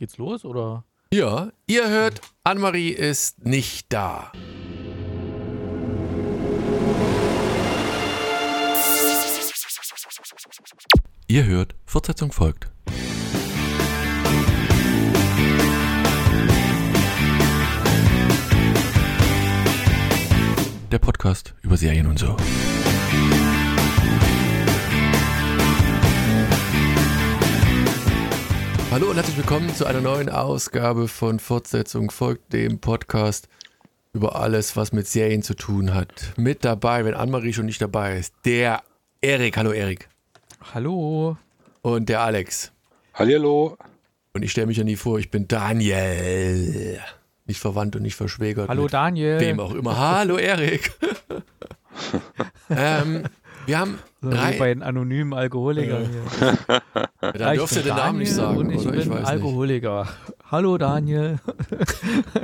Geht's los oder? Ja, ihr hört, Annemarie ist nicht da. Ihr hört, Fortsetzung folgt. Der Podcast über Serien und so. Hallo und herzlich willkommen zu einer neuen Ausgabe von Fortsetzung folgt dem Podcast über alles, was mit Serien zu tun hat. Mit dabei, wenn Annemarie schon nicht dabei ist, der Erik. Hallo Erik. Hallo. Und der Alex. Hallihallo. Und ich stelle mich ja nie vor, ich bin Daniel. Nicht verwandt und nicht verschwägert. Hallo mit Daniel. Wem auch immer. Hallo Erik. ähm, wir haben So, drei. wie bei den anonymen Alkoholikern hier. Ja, dann ich dürft ihr bin den Namen nicht Daniel sagen, Und ich oder? bin Ich weiß nicht. Alkoholiker. Hallo Daniel.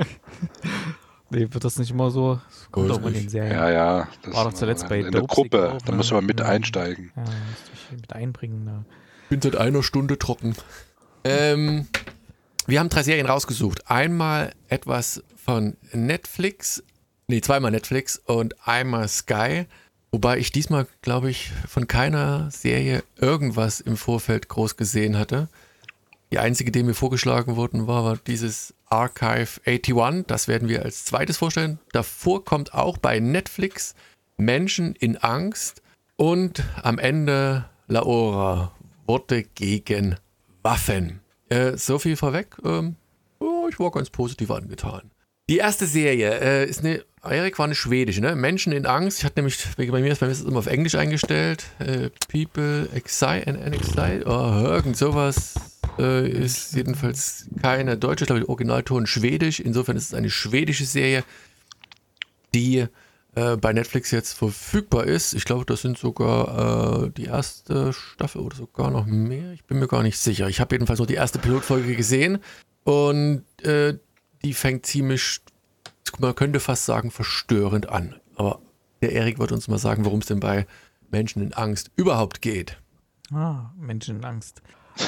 nee, wird das nicht immer so? Das kommt auch in den. Serien. Ja, ja. Das War doch zuletzt bei In der Gruppe. Auch, Da ne? muss man mit Ja. einsteigen. Ja, musst dich mit einbringen. Ne? Ich bin seit einer Stunde trocken. Ähm, wir haben drei Serien rausgesucht. Einmal etwas von Netflix, nee, zweimal Netflix und einmal Sky. Wobei ich diesmal, glaube ich, von keiner Serie irgendwas im Vorfeld groß gesehen hatte. Die einzige, die mir vorgeschlagen worden war, war dieses Archive 81. Das werden wir als zweites vorstellen. Davor kommt auch bei Netflix Menschen in Angst und am Ende Laora Worte gegen Waffen. Äh, so viel vorweg. Ähm, oh, ich war ganz positiv angetan. Die erste Serie äh, ist eine, Erik war eine schwedische, ne? Menschen in Angst. Ich hatte nämlich, bei mir ist bei mir ist es immer auf Englisch eingestellt. Äh, People Excite and Excite. Oh, irgend sowas äh, ist jedenfalls keine deutsche, ich glaube, der Originalton schwedisch. Insofern ist es eine schwedische Serie, die äh, bei Netflix jetzt verfügbar ist. Ich glaube, das sind sogar äh, die erste Staffel oder sogar noch mehr. Ich bin mir gar nicht sicher. Ich habe jedenfalls nur die erste Pilotfolge gesehen und äh, die fängt ziemlich, man könnte fast sagen, verstörend an. Aber der Erik wird uns mal sagen, worum es denn bei Menschen in Angst überhaupt geht. Ah, Menschen in Angst.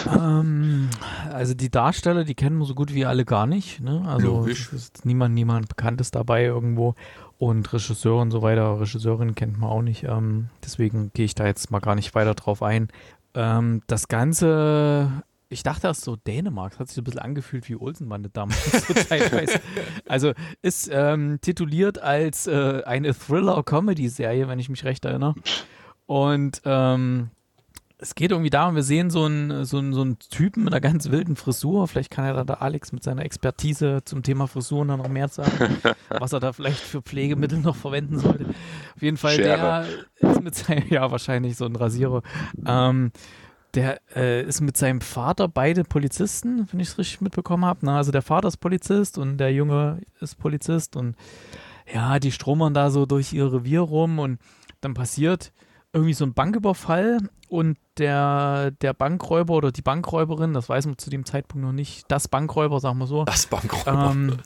ähm, also die Darsteller, die kennen wir so gut wie alle gar nicht. Ne? Also Logisch. ist niemand, niemand Bekanntes dabei irgendwo. Und Regisseur und so weiter, Regisseurin kennt man auch nicht. Ähm, deswegen gehe ich da jetzt mal gar nicht weiter drauf ein. Ähm, das Ganze, ich dachte erst so Dänemark, das hat sich so ein bisschen angefühlt wie Olsenbande damals. so. Also ist ähm, tituliert als äh, eine Thriller-Comedy-Serie, wenn ich mich recht erinnere. Und ähm, es geht irgendwie darum, wir sehen so einen, so, einen, so einen Typen mit einer ganz wilden Frisur. Vielleicht kann ja da der Alex mit seiner Expertise zum Thema Frisuren dann noch mehr sagen, was er da vielleicht für Pflegemittel noch verwenden sollte. Auf jeden Fall, Schere. der ist mit seinem, ja, wahrscheinlich so ein Rasierer. Ähm, der äh, ist mit seinem Vater beide Polizisten, wenn ich es richtig mitbekommen habe. Ne? Also der Vater ist Polizist und der Junge ist Polizist und ja, die stromern da so durch ihr Revier rum und dann passiert irgendwie so ein Banküberfall und der, der Bankräuber oder die Bankräuberin, das weiß man zu dem Zeitpunkt noch nicht, das Bankräuber, sagen wir so, Das Bankräuber. ähm,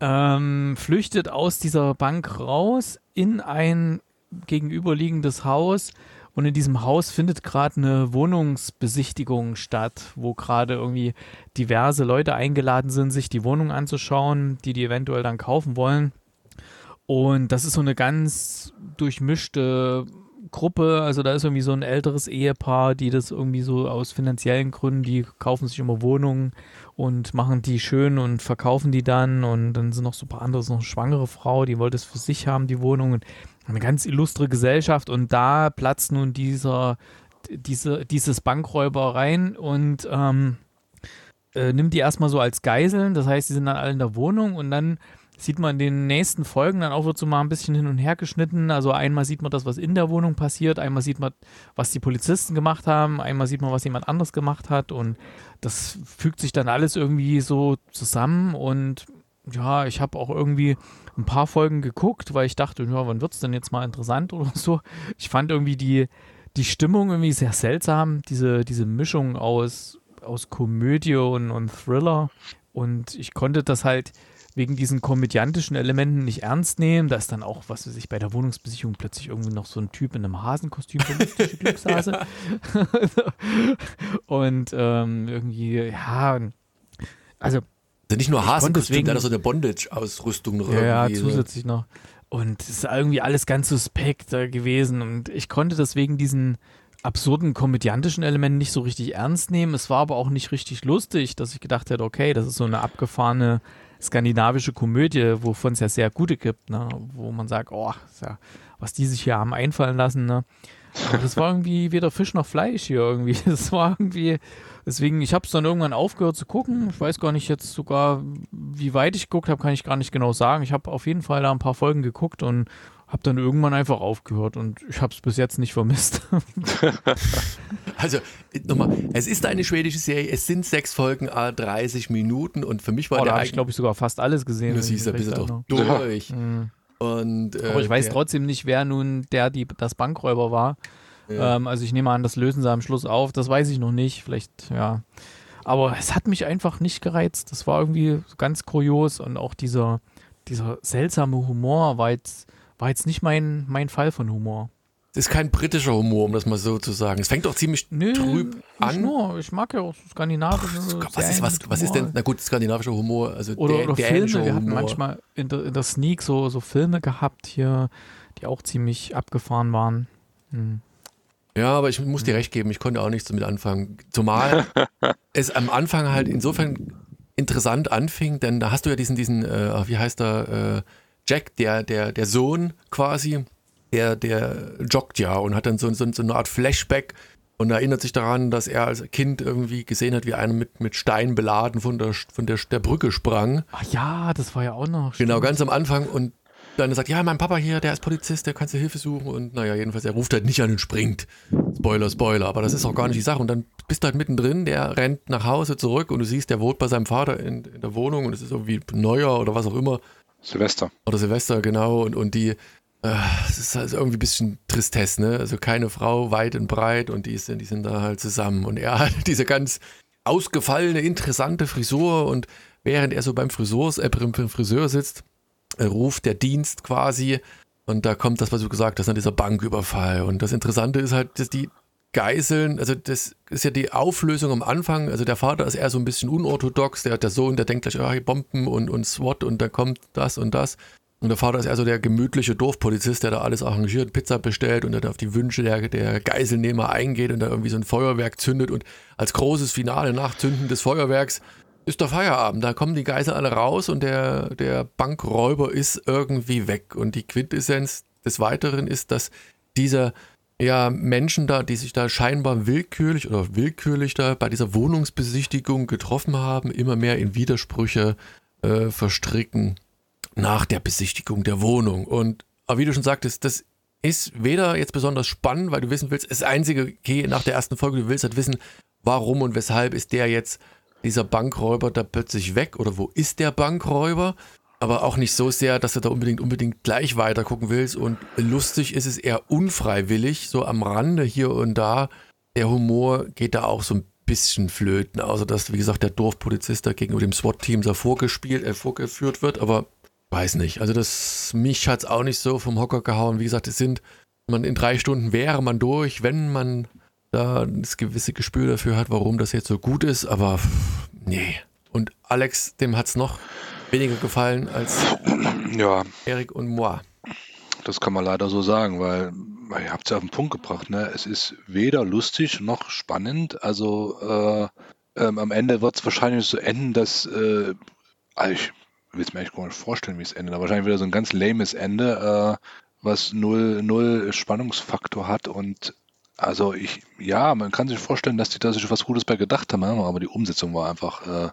ähm, flüchtet aus dieser Bank raus in ein gegenüberliegendes Haus und in diesem Haus findet gerade eine Wohnungsbesichtigung statt, wo gerade irgendwie diverse Leute eingeladen sind, sich die Wohnung anzuschauen, die die eventuell dann kaufen wollen. Und das ist so eine ganz durchmischte Gruppe, also da ist irgendwie so ein älteres Ehepaar, die das irgendwie so aus finanziellen Gründen, die kaufen sich immer Wohnungen und machen die schön und verkaufen die dann und dann sind noch so ein paar andere, so eine schwangere Frau, die wollte es für sich haben, die Wohnung eine ganz illustre Gesellschaft und da platzt nun dieser, diese, dieses Bankräuber rein und ähm, äh, nimmt die erstmal so als Geiseln, das heißt, die sind dann alle in der Wohnung und dann sieht man in den nächsten Folgen dann auch wird so mal ein bisschen hin und her geschnitten. Also einmal sieht man das, was in der Wohnung passiert, einmal sieht man, was die Polizisten gemacht haben, einmal sieht man, was jemand anderes gemacht hat und das fügt sich dann alles irgendwie so zusammen und ja, ich habe auch irgendwie ein paar Folgen geguckt, weil ich dachte, ja, wann wird es denn jetzt mal interessant oder so. Ich fand irgendwie die, die Stimmung irgendwie sehr seltsam, diese, diese Mischung aus, aus Komödie und, und Thriller und ich konnte das halt wegen diesen komödiantischen Elementen nicht ernst nehmen. Da ist dann auch, was weiß ich, bei der Wohnungsbesichtigung plötzlich irgendwie noch so ein Typ in einem Hasenkostüm, so Glückshase. und ähm, irgendwie, ja, Also, also nicht nur Hasenkostüm, der hat so eine Bondage-Ausrüstung noch ja, irgendwie. Ja, zusätzlich noch. Und es ist irgendwie alles ganz suspekt gewesen. Und ich konnte deswegen diesen absurden komödiantischen Elementen nicht so richtig ernst nehmen. Es war aber auch nicht richtig lustig, dass ich gedacht hätte, okay, das ist so eine abgefahrene skandinavische Komödie, wovon es ja sehr gute gibt, ne? wo man sagt, oh, ja, was die sich hier haben einfallen lassen. Ne? Das war irgendwie weder Fisch noch Fleisch hier irgendwie. Das war irgendwie, deswegen, ich habe es dann irgendwann aufgehört zu gucken. Ich weiß gar nicht jetzt sogar, wie weit ich geguckt habe, kann ich gar nicht genau sagen. Ich habe auf jeden Fall da ein paar Folgen geguckt und habe dann irgendwann einfach aufgehört und ich habe es bis jetzt nicht vermisst. also nochmal, es ist eine schwedische Serie, es sind sechs Folgen, 30 Minuten und für mich war oh, der da habe ich glaube ich sogar fast alles gesehen. Du siehst, da bist du doch durch. Mhm. Und, äh, Aber ich weiß der, trotzdem nicht, wer nun der, die das Bankräuber war. Ja. Ähm, also ich nehme an, das lösen sie am Schluss auf. Das weiß ich noch nicht. Vielleicht, ja. Aber es hat mich einfach nicht gereizt. Das war irgendwie ganz kurios und auch dieser, dieser seltsame Humor war jetzt, war jetzt nicht mein, mein Fall von Humor. Das ist kein britischer Humor, um das mal so zu sagen. Es fängt doch ziemlich Nö, trüb an. Nur. Ich mag ja auch skandinavische. Was ist, was, was ist denn, na gut, skandinavischer Humor? Also oder, der, oder der Filme. Wir hatten manchmal in der, in der Sneak so, so Filme gehabt hier, die auch ziemlich abgefahren waren. Hm. Ja, aber ich muss dir hm. recht geben, ich konnte auch nichts damit anfangen. Zumal es am Anfang halt insofern interessant anfing, denn da hast du ja diesen, diesen, äh, wie heißt er, äh, Jack, der, der, der Sohn quasi, der, der joggt ja und hat dann so, so, so eine Art Flashback und erinnert sich daran, dass er als Kind irgendwie gesehen hat, wie einer mit, mit Stein beladen von der, von der, der Brücke sprang. Ach ja, das war ja auch noch. Genau, ganz am Anfang und dann sagt, ja, mein Papa hier, der ist Polizist, der kannst du Hilfe suchen und naja, jedenfalls, er ruft halt nicht an und springt. Spoiler, Spoiler, aber das ist auch gar nicht die Sache und dann bist du halt mittendrin, der rennt nach Hause zurück und du siehst, der wohnt bei seinem Vater in, in der Wohnung und es ist irgendwie Neujahr oder was auch immer. Silvester. Oder Silvester, genau, und, und die, äh, es ist also irgendwie ein bisschen Tristesse, ne? Also keine Frau weit und breit und die sind, die sind da halt zusammen. Und er hat diese ganz ausgefallene, interessante Frisur und während er so beim, Frisurs, äh, beim Friseur sitzt, ruft der Dienst quasi und da kommt das, was du gesagt hast, an dieser Banküberfall. Und das Interessante ist halt, dass die Geiseln, also das ist ja die Auflösung am Anfang. Also der Vater ist eher so ein bisschen unorthodox, der, der Sohn, der denkt gleich, ah, Bomben und, und SWAT und da kommt das und das. Und der Vater ist eher so der gemütliche Dorfpolizist, der da alles arrangiert, Pizza bestellt und dann auf die Wünsche der, der Geiselnehmer eingeht und da irgendwie so ein Feuerwerk zündet. Und als großes Finale nach Zünden des Feuerwerks ist der Feierabend. Da kommen die Geiseln alle raus und der, der Bankräuber ist irgendwie weg. Und die Quintessenz des Weiteren ist, dass dieser ja, Menschen da, die sich da scheinbar willkürlich oder willkürlich da bei dieser Wohnungsbesichtigung getroffen haben, immer mehr in Widersprüche äh, verstricken nach der Besichtigung der Wohnung. Und aber wie du schon sagtest, das ist weder jetzt besonders spannend, weil du wissen willst, das einzige, okay, nach der ersten Folge, du willst halt wissen, warum und weshalb ist der jetzt, dieser Bankräuber da plötzlich weg oder wo ist der Bankräuber? Aber auch nicht so sehr, dass du da unbedingt, unbedingt gleich weiter gucken willst. Und lustig ist es eher unfreiwillig, so am Rande hier und da. Der Humor geht da auch so ein bisschen flöten, außer dass, wie gesagt, der Dorfpolizist da gegenüber dem SWAT-Team da vorgespielt, äh, vorgeführt wird. Aber weiß nicht. Also das mich hat es auch nicht so vom Hocker gehauen. Wie gesagt, es sind, man in drei Stunden wäre man durch, wenn man da das gewisse Gespür dafür hat, warum das jetzt so gut ist, aber nee. Und Alex, dem hat es noch weniger gefallen als ja. Erik und moi. Das kann man leider so sagen, weil, ihr habt es ja auf den Punkt gebracht. Ne? Es ist weder lustig noch spannend. Also äh, ähm, am Ende wird es wahrscheinlich so enden, dass äh, also ich will es mir eigentlich gar nicht vorstellen, wie es endet. Aber wahrscheinlich wieder so ein ganz lames Ende, äh, was null, null Spannungsfaktor hat. Und also ich, ja, man kann sich vorstellen, dass die da sich was Gutes bei gedacht haben, aber die Umsetzung war einfach äh,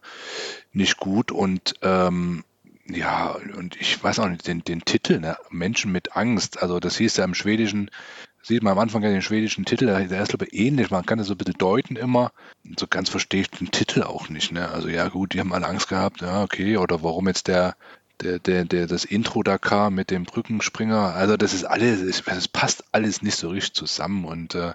nicht gut. Und ähm, ja, und ich weiß auch nicht, den, den Titel, ne? Menschen mit Angst, also das hieß ja im Schwedischen, sieht man am Anfang ja den schwedischen Titel, der ist ich ähnlich, man kann das so ein bisschen deuten immer. So ganz verstehe ich den Titel auch nicht, ne? Also ja gut, die haben alle Angst gehabt, ja, okay, oder warum jetzt der, der, der, der das Intro da kam mit dem Brückenspringer, also das ist alles, es passt alles nicht so richtig zusammen und äh,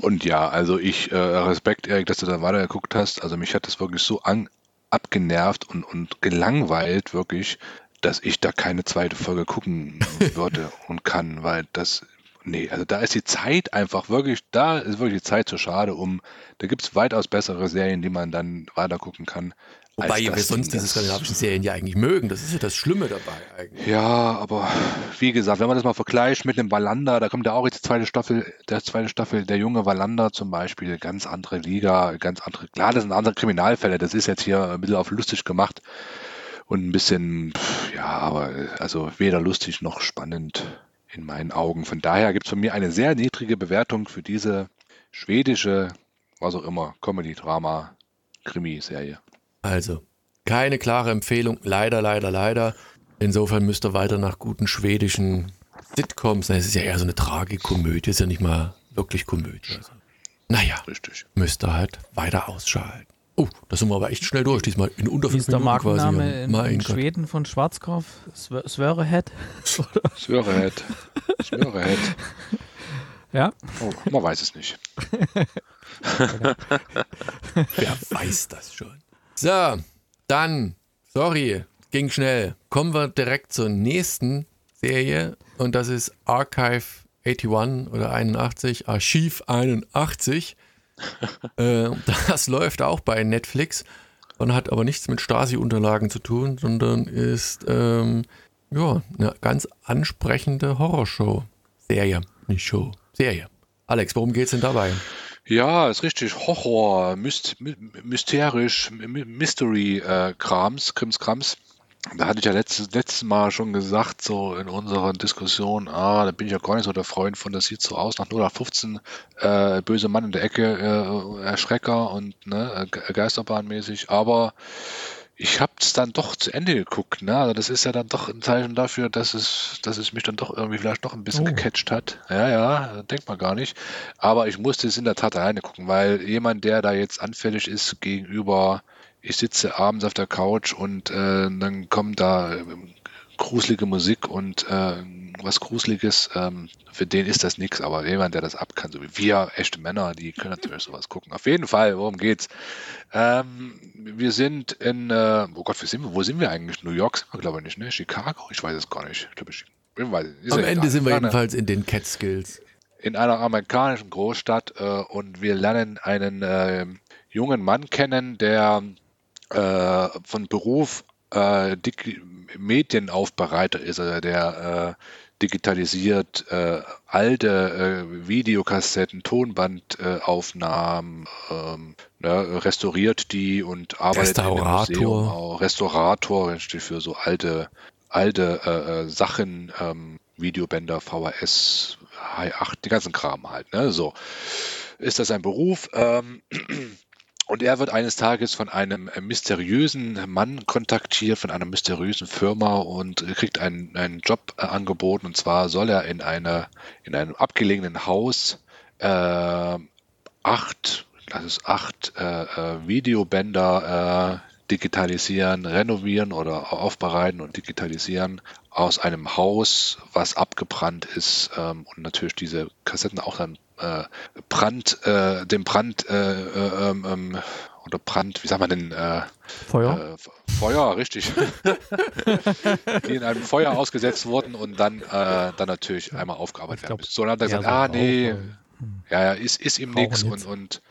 und ja, also ich äh, Respekt, Erik, dass du da weitergeguckt hast. Also mich hat das wirklich so an, abgenervt und, und gelangweilt, wirklich, dass ich da keine zweite Folge gucken würde und kann, weil das nee, also da ist die Zeit einfach wirklich, da ist wirklich die Zeit zu schade, um, da gibt es weitaus bessere Serien, die man dann weiter gucken kann. Wobei wir sonst diese skandinavischen Serien ja eigentlich mögen. Das ist ja das Schlimme dabei eigentlich. Ja, aber wie gesagt, wenn man das mal vergleicht mit dem Wallander, da kommt ja auch jetzt die zweite Staffel, der zweite Staffel, der junge Wallander zum Beispiel, ganz andere Liga, ganz andere, klar, das sind andere Kriminalfälle, das ist jetzt hier ein bisschen auf lustig gemacht und ein bisschen, ja, aber also weder lustig noch spannend in meinen Augen. Von daher gibt es von mir eine sehr niedrige Bewertung für diese schwedische, was auch immer, Comedy-Drama, Krimi-Serie. Also, keine klare Empfehlung. Leider, leider, leider. Insofern müsst ihr weiter nach guten schwedischen Sitcoms. Es ist ja eher so eine Tragikomödie, ist ja nicht mal wirklich Komödie. Also, naja, Richtig. müsst ihr halt weiter ausschalten. Oh, da sind wir aber echt schnell durch. Diesmal in unter fünf ist der Minuten quasi. Markenname in, Mein in Gott. Schweden von Schwarzkopf? Swearehead? Sörehead. Sörehead. Ja. Oh, man weiß es nicht. Wer weiß das schon. So, dann, sorry, ging schnell. Kommen wir direkt zur nächsten Serie und das ist Archive 81 oder 81, Archiv 81. äh, das läuft auch bei Netflix und hat aber nichts mit Stasi-Unterlagen zu tun, sondern ist ähm, ja, eine ganz ansprechende Horrorshow. Serie, nicht Show, Serie. Alex, worum geht's denn dabei? Ja, ist richtig. Horror, myst my- mysterisch, my- Mystery-Krams, Krimskrams. Da hatte ich ja letztes, letztes Mal schon gesagt, so in unserer Diskussion, ah, da bin ich ja gar nicht so der Freund von, das sieht so aus nach 0815, äh, böse Mann in der Ecke, äh, Erschrecker und ne, Ge- Geisterbahnmäßig, aber ich habe es dann doch zu Ende geguckt, ne? Also das ist ja dann doch ein Zeichen dafür, dass es, dass es mich dann doch irgendwie vielleicht noch ein bisschen Oh. gecatcht hat. Ja, ja, denkt man gar nicht. Aber ich musste es in der Tat alleine gucken, weil jemand, der da jetzt anfällig ist gegenüber, ich sitze abends auf der Couch und äh, dann kommt da ähm, gruselige Musik und äh, was Gruseliges, ähm, für den ist das nichts, aber jemand, der das ab kann, so wie wir, echte Männer, die können natürlich sowas gucken. Auf jeden Fall, worum geht's? Ähm, wir sind in, äh, oh Gott, wo sind wir, wo sind wir eigentlich? New York sind wir, glaube ich, nicht, ne? Chicago? Ich weiß es gar nicht. Ich glaube, ich, ich weiß, Am ja Ende sind wir jedenfalls in den Catskills. in einer amerikanischen Großstadt äh, und wir lernen einen äh, jungen Mann kennen, der äh, von Beruf äh, Medienaufbereiter ist, also der äh, digitalisiert äh, alte äh, Videokassetten, Tonbandaufnahmen, ähm, ne, restauriert die und arbeitet in Restaurator. Museum auch. Restaurator steht für so alte, alte Sachen, ähm, Videobänder, VHS, Hi8, die ganzen Kram halt. Ne? So ist das ein Beruf. Ähm, und er wird eines Tages von einem äh, mysteriösen Mann kontaktiert, von einer mysteriösen Firma und äh, kriegt einen, einen Job äh, angeboten. Und zwar soll er in, eine, in einem abgelegenen Haus äh, acht, lass es acht äh, Videobänder äh, digitalisieren, renovieren oder aufbereiten und digitalisieren aus einem Haus, was abgebrannt ist ähm, und natürlich diese Kassetten auch dann äh, Brand, äh, dem Brand äh, äh, ähm, ähm, oder Brand, wie sagt man denn, äh, Feuer? äh, Feuer, richtig. die in einem Feuer ausgesetzt wurden und dann, äh, dann natürlich einmal aufgearbeitet Ich werden müssen. So, dann hat er Ja, gesagt, ah nee, äh, ja, ja, ist, ist ihm nichts und, und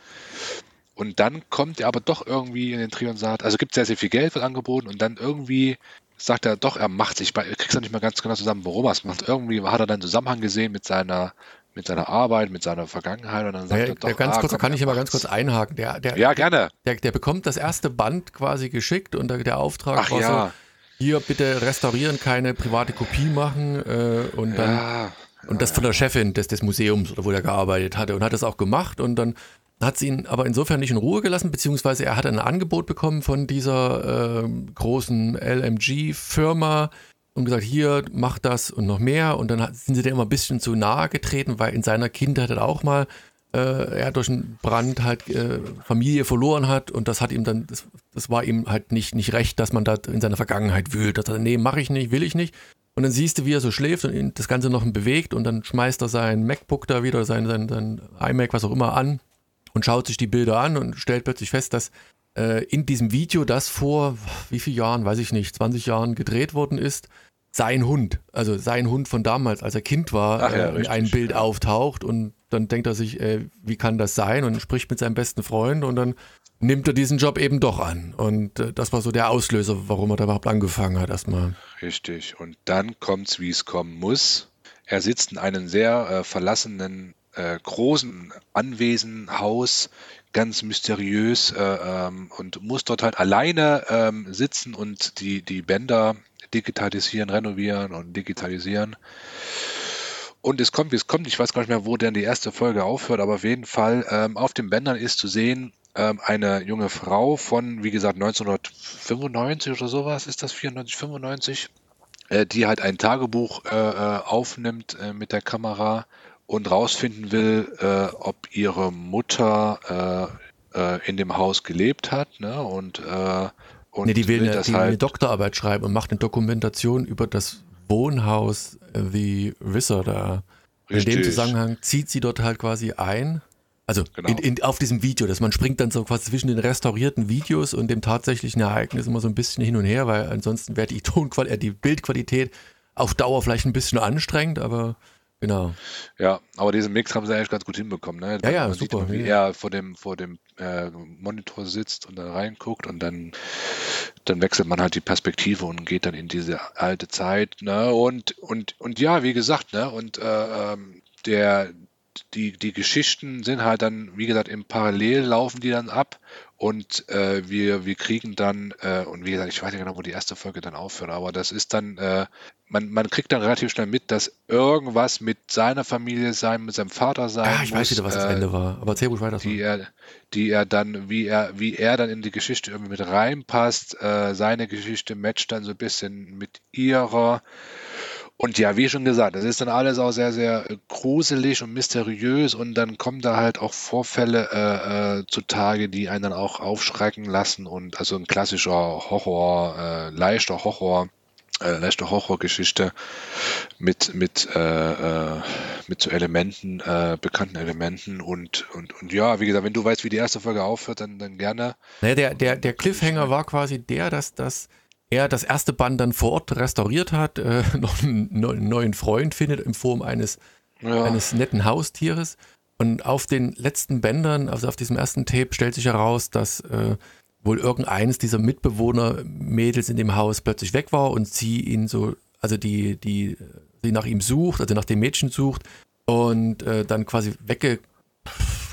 und dann kommt er aber doch irgendwie in den Trio und sagt, also gibt sehr, sehr viel Geld wird angeboten und dann irgendwie sagt er doch, er macht sich, er kriegt es nicht mehr ganz genau zusammen, warum er es macht. Irgendwie hat er dann einen Zusammenhang gesehen mit seiner, mit seiner Arbeit, mit seiner Vergangenheit und dann sagt Ja, er doch, ja, ganz ah, kurz, da komm, kann ich er aber ganz kurz einhaken. Der, der, Ja, gerne. der, der bekommt das erste Band quasi geschickt und der, der Auftrag Ach war ja, so, hier bitte restaurieren, keine private Kopie machen äh, und dann ja. und das von der Chefin des, des Museums oder wo er gearbeitet hatte und hat das auch gemacht und dann hat sie ihn aber insofern nicht in Ruhe gelassen, beziehungsweise er hat ein Angebot bekommen von dieser ähm, großen LMG-Firma und gesagt, hier, mach das und noch mehr. Und dann sind sie dem immer ein bisschen zu nahe getreten, weil in seiner Kindheit er auch mal äh, er durch einen Brand halt äh, Familie verloren hat und das hat ihm dann, das, das war ihm halt nicht, nicht recht, dass man da in seiner Vergangenheit wühlt. Da hat er, nee, mach ich nicht, will ich nicht. Und dann siehst du, wie er so schläft und das Ganze noch bewegt und dann schmeißt er sein MacBook da wieder, sein, sein, sein iMac, was auch immer an und schaut sich die Bilder an und stellt plötzlich fest, dass äh, in diesem Video, das vor wie vielen Jahren, weiß ich nicht, 20 Jahren gedreht worden ist, sein Hund, also sein Hund von damals, als er Kind war, Ach ja, äh, in einem Bild auftaucht und dann denkt er sich, äh, wie kann das sein und spricht mit seinem besten Freund und dann nimmt er diesen Job eben doch an. Und äh, das war so der Auslöser, warum er da überhaupt angefangen hat erstmal. Richtig. Und dann kommt's, wie es kommen muss. Er sitzt in einem sehr äh, verlassenen, äh, großen Anwesenhaus, ganz mysteriös äh, ähm, und muss dort halt alleine ähm, sitzen und die, die Bänder digitalisieren, renovieren und digitalisieren. Und es kommt, wie es kommt. Ich weiß gar nicht mehr, wo denn die erste Folge aufhört, aber auf jeden Fall ähm, auf den Bändern ist zu sehen, ähm, eine junge Frau von, wie gesagt, 1995 oder sowas, ist das 94, 95, äh, die halt ein Tagebuch äh, äh, aufnimmt äh, mit der Kamera und rausfinden will, äh, ob ihre Mutter äh, äh, in dem Haus gelebt hat. Ne? Und, äh, und nee, die will, eine, das die will eine halt, Doktorarbeit schreiben und macht eine Dokumentation über das Wohnhaus äh, The Visser da. In dem. Zusammenhang zieht sie dort halt quasi ein. Also Genau. in, in, auf diesem Video, dass man springt dann so quasi zwischen den restaurierten Videos und dem tatsächlichen Ereignis immer so ein bisschen hin und her, weil ansonsten wäre die Tonqualität, äh, die Bildqualität auf Dauer vielleicht ein bisschen anstrengend, aber genau. Ja, aber diesen Mix haben sie eigentlich ganz gut hinbekommen. Ne? Ja, ja, Man sieht super, immer, wie ja. er vor dem, vor dem äh, Monitor sitzt und da reinguckt und dann, dann wechselt man halt die Perspektive und geht dann in diese alte Zeit. Ne? Und, und, und ja, wie gesagt, ne? und äh, ähm, der, die, die Geschichten sind halt dann, wie gesagt, im Parallel laufen die dann ab und äh, wir, wir kriegen dann, äh, und wie gesagt, ich weiß nicht genau, wo die erste Folge dann aufhört, aber das ist dann, äh, man, man kriegt dann relativ schnell mit, dass irgendwas mit seiner Familie sein, mit seinem Vater sein Ah, ich muss, weiß wieder, was das äh, Ende war. Aber erzähl ruhig weiter. die er, die er dann, wie er, wie er dann in die Geschichte irgendwie mit reinpasst. Äh, seine Geschichte matcht dann so ein bisschen mit ihrer. Und ja, wie schon gesagt, das ist dann alles auch sehr, sehr äh, gruselig und mysteriös und dann kommen da halt auch Vorfälle äh, äh, zutage, die einen dann auch aufschrecken lassen und also ein klassischer Horror, äh, leichter Horror, äh, leichte Horrorgeschichte mit mit äh, äh, mit so Elementen, äh, bekannten Elementen und und und ja, wie gesagt, wenn du weißt, wie die erste Folge aufhört, dann dann gerne. Naja, der, der, der Cliffhanger war quasi der, dass, dass er das erste Band dann vor Ort restauriert hat, äh, noch einen neu- neuen Freund findet in Form eines, Ja, eines netten Haustieres. Und auf den letzten Bändern, also auf diesem ersten Tape, stellt sich heraus, dass äh, wohl irgendeines dieser Mitbewohner-Mädels in dem Haus plötzlich weg war und sie ihn so, also die, die, sie nach ihm sucht, also nach dem Mädchen sucht und äh, dann quasi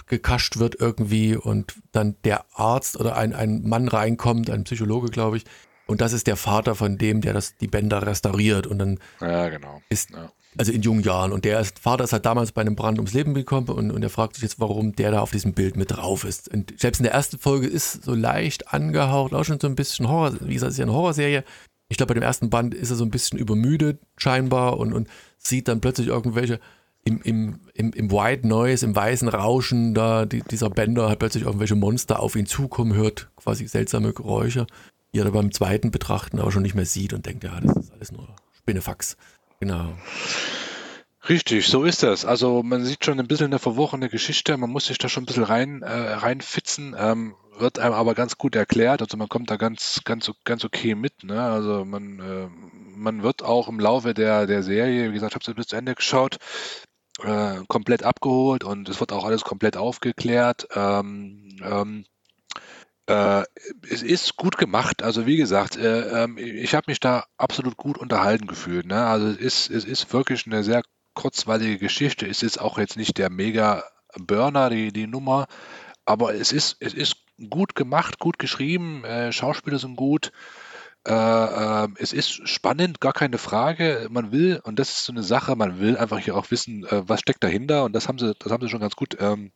weggekascht wird irgendwie und dann der Arzt oder ein, ein Mann reinkommt, ein Psychologe, glaube ich, und das ist der Vater von dem, der das, die Bänder restauriert und dann ja, genau. ist, Ja. also in jungen Jahren. Und der ist, Vater ist halt damals bei einem Brand ums Leben gekommen und, und er fragt sich jetzt, warum der da auf diesem Bild mit drauf ist. Und selbst in der ersten Folge ist so leicht angehaucht, auch schon so ein bisschen Horror, wie gesagt, es ist ja eine Horrorserie. Ich glaube, bei dem ersten Band ist er so ein bisschen übermüdet scheinbar und, und sieht dann plötzlich irgendwelche im, im, im, im White Noise, im weißen Rauschen da, die, dieser Bänder hat plötzlich irgendwelche Monster auf ihn zukommen, hört quasi seltsame Geräusche, die er dann beim zweiten Betrachten aber schon nicht mehr sieht und denkt, ja, das ist alles nur Spinnefax. Genau. Richtig, so ist das. Also man sieht schon ein bisschen eine verworrene Geschichte, man muss sich da schon ein bisschen rein, äh, reinfitzen, ähm, wird einem aber ganz gut erklärt, also man kommt da ganz, ganz, ganz okay mit, ne? Also man, äh, man wird auch im Laufe der, der Serie, wie gesagt, ich habe sie bis zu Ende geschaut, äh, komplett abgeholt und es wird auch alles komplett aufgeklärt. Ähm, ähm, äh, es ist gut gemacht. Also wie gesagt, äh, ähm, ich habe mich da absolut gut unterhalten gefühlt. Ne? Also es ist, es ist wirklich eine sehr kurzweilige Geschichte. Es ist auch jetzt nicht der Mega-Burner, die, die Nummer, aber es ist, es ist gut gemacht, gut geschrieben, äh, Schauspieler sind gut. Äh, äh, es ist spannend, gar keine Frage. Man will, und das ist so eine Sache, man will einfach hier auch wissen, äh, was steckt dahinter. Und das haben sie, das haben sie schon ganz gut, ähm,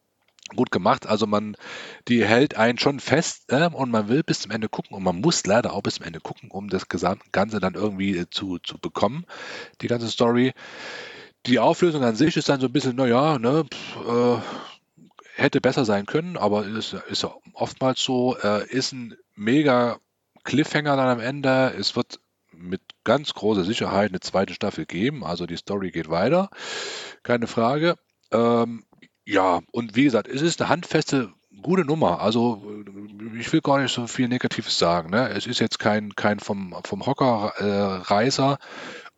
gut gemacht. Also man, die hält einen schon fest äh, und man will bis zum Ende gucken und man muss leider auch bis zum Ende gucken, um das Ganze dann irgendwie äh, zu, zu bekommen, die ganze Story. Die Auflösung an sich ist dann so ein bisschen, naja, ne, pf, äh, hätte besser sein können, aber ist, ist ja oftmals so, äh, ist ein mega Cliffhanger dann am Ende. Es wird mit ganz großer Sicherheit eine zweite Staffel geben, also die Story geht weiter, keine Frage. Ähm, ja, und wie gesagt, es ist eine handfeste, gute Nummer. Also äh, ich will gar nicht so viel Negatives sagen. Ne? Es ist jetzt kein, kein vom, vom Hocker äh, Reißer,